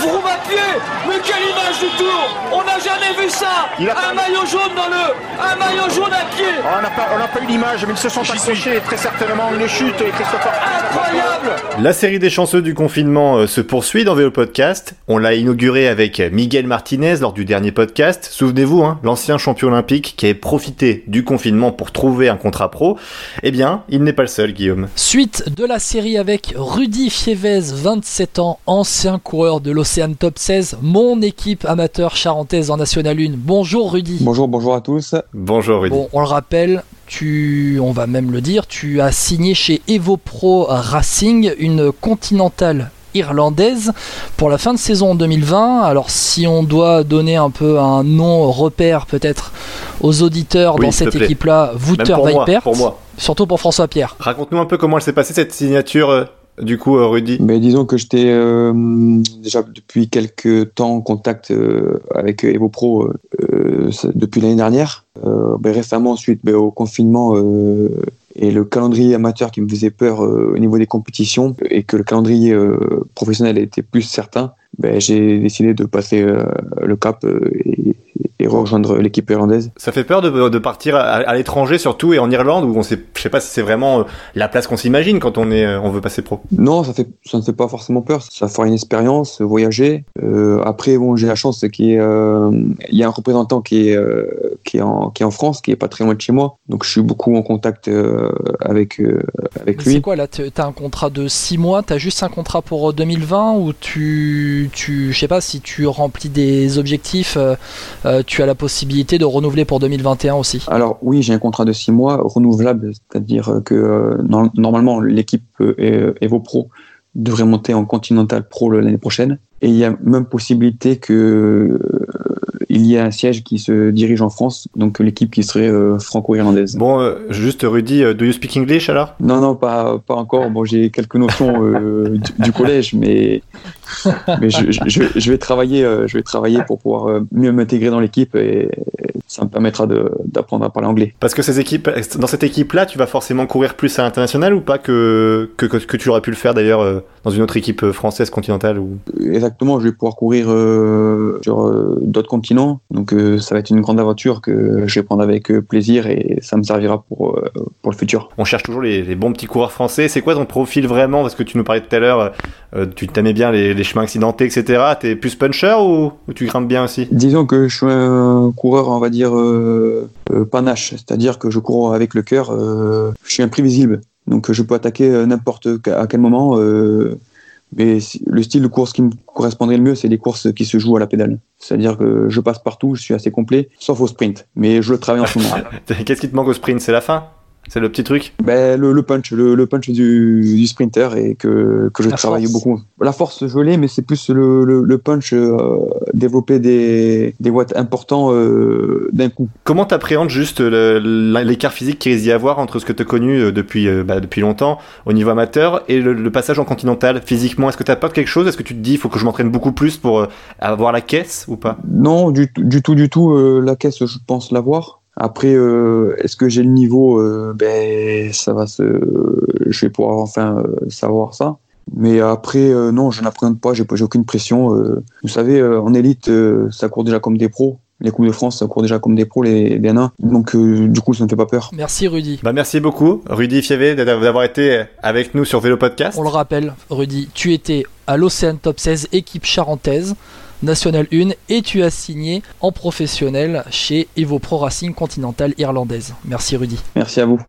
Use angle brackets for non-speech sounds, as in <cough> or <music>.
Vroom à pied Mais quelle image du tour On n'a jamais vu ça Un maillot jaune dans le... Un maillot jaune à pied oh, On n'a pas, eu l'image, mais ils se sont accrochés très certainement. Une chute et Christopher... Incroyable La série des chanceux du confinement euh, se poursuit dans Vélo Podcast. On l'a inauguré avec Miguel Martinez lors du dernier podcast. Souvenez-vous, hein, l'ancien champion olympique qui avait profité du confinement pour trouver un contrat pro. Eh bien, il n'est pas le seul, Guillaume. Suite de la série avec Rudy Fievez, 27 ans, ancien coureur de l'Océan Top 16, mon équipe amateur charentaise en National 1. Bonjour Rudy. Bonjour, bonjour à tous. Bonjour Rudy. Bon, on le rappelle, tu, on va même le dire, tu as signé chez Evo Pro Racing une continentale irlandaise pour la fin de saison 2020. Alors si on doit donner un peu un nom repère peut-être aux auditeurs dans cette équipe-là, Wouter Vipert, pour moi. surtout pour François Pierre. Raconte-nous un peu comment elle s'est passée cette signature euh, du coup, euh, Rudy? Mais Disons que j'étais euh, déjà depuis quelques temps en contact avec Evo Pro depuis l'année dernière. Ben, récemment, suite ben, au confinement, et le calendrier amateur qui me faisait peur euh, au niveau des compétitions et que le calendrier euh, professionnel était plus certain, ben, j'ai décidé de passer euh, le cap et, et rejoindre l'équipe irlandaise. Ça fait peur de, de partir à, l'étranger surtout et en Irlande où on sait, je sais pas si c'est vraiment euh, la place qu'on s'imagine quand on est, euh, on veut passer pro. Non, ça fait, ça ne fait pas forcément peur. Ça fera une expérience, voyager. Euh, après, bon, j'ai la chance qu'il y, euh, y a un représentant qui est, euh, qui est en, qui est en France, qui est pas très loin de chez moi. Donc, je suis beaucoup en contact avec, avec lui. C'est quoi là T'as un contrat de 6 mois? T'as juste un contrat pour 2020 ou tu, tu, je sais pas si tu remplis des objectifs, tu as la possibilité de renouveler pour 2021 aussi Alors oui, j'ai un contrat de 6 mois renouvelable, c'est-à-dire que euh, normalement l'équipe euh, Evo Pro devrait monter en Continental Pro l'année prochaine. Et il y a même possibilité que il y a un siège qui se dirige en France, donc l'équipe qui serait euh, franco-irlandaise. Bon, euh, juste Rudy, euh, do you speak English alors? Non, non, pas, pas encore. Bon, j'ai quelques notions du, collège, mais, mais je, je, je, vais travailler, je vais travailler pour pouvoir mieux m'intégrer dans l'équipe et, ça me permettra d'apprendre à parler anglais. Parce que ces équipes, dans cette équipe-là, tu vas forcément courir plus à l'international ou pas que, que, que, tu aurais pu le faire d'ailleurs dans une autre équipe française continentale ou... Exactement, je vais pouvoir courir sur d'autres continents donc euh, ça va être une grande aventure que je vais prendre avec euh, plaisir et ça me servira pour, euh, pour le futur. On cherche toujours les, bons petits coureurs français. C'est quoi ton profil vraiment? Parce que tu nous parlais tout à l'heure, tu t'aimais bien les, chemins accidentés, etc. T'es plus puncher ou, tu grimpes bien aussi? Disons que je suis un coureur, on va dire, panache. C'est-à-dire que je cours avec le cœur. je suis imprévisible. Donc je peux attaquer n'importe à quel moment. Mais le style de course qui me correspondrait le mieux, c'est les courses qui se jouent à la pédale. C'est-à-dire que je passe partout, je suis assez complet, sauf au sprint. Mais je le travaille en ce moment. <laughs> Qu'est-ce qui te manque au sprint? C'est la fin? C'est le petit truc ben, le, punch, le, punch du, sprinter et que, que je travaille beaucoup. La force, je l'ai, mais c'est plus le, punch, euh, développer des, des watts importants euh, d'un coup. Comment t'appréhendes juste l'écart physique qu'il risque d'y avoir entre ce que tu as connu euh, depuis, bah, depuis longtemps au niveau amateur et le, passage en continental physiquement? Est-ce que tu pas quelque chose? Est-ce que tu te dis il faut que je m'entraîne beaucoup plus pour avoir la caisse ou pas? Non, du, du tout, du tout. la caisse, je pense l'avoir. Après, euh, est-ce que j'ai le niveau euh, Ben, ça va se. Je vais pouvoir enfin euh, savoir ça. Mais après, non, je n'appréhende pas. J'ai aucune pression. vous savez, en élite, ça court déjà comme des pros. Les Coupes de France, ça court déjà comme des pros, les, les Donc, du coup, ça ne fait pas peur. Merci, Rudy. Bah, merci beaucoup, Rudy Fievé, d'avoir été avec nous sur Vélo Podcast. On le rappelle, Rudy, tu étais à l'Océan Top 16, équipe charentaise. National 1 et tu as signé en professionnel chez Evo Pro Racing Continental Irlandaise. Merci Rudy. Merci à vous.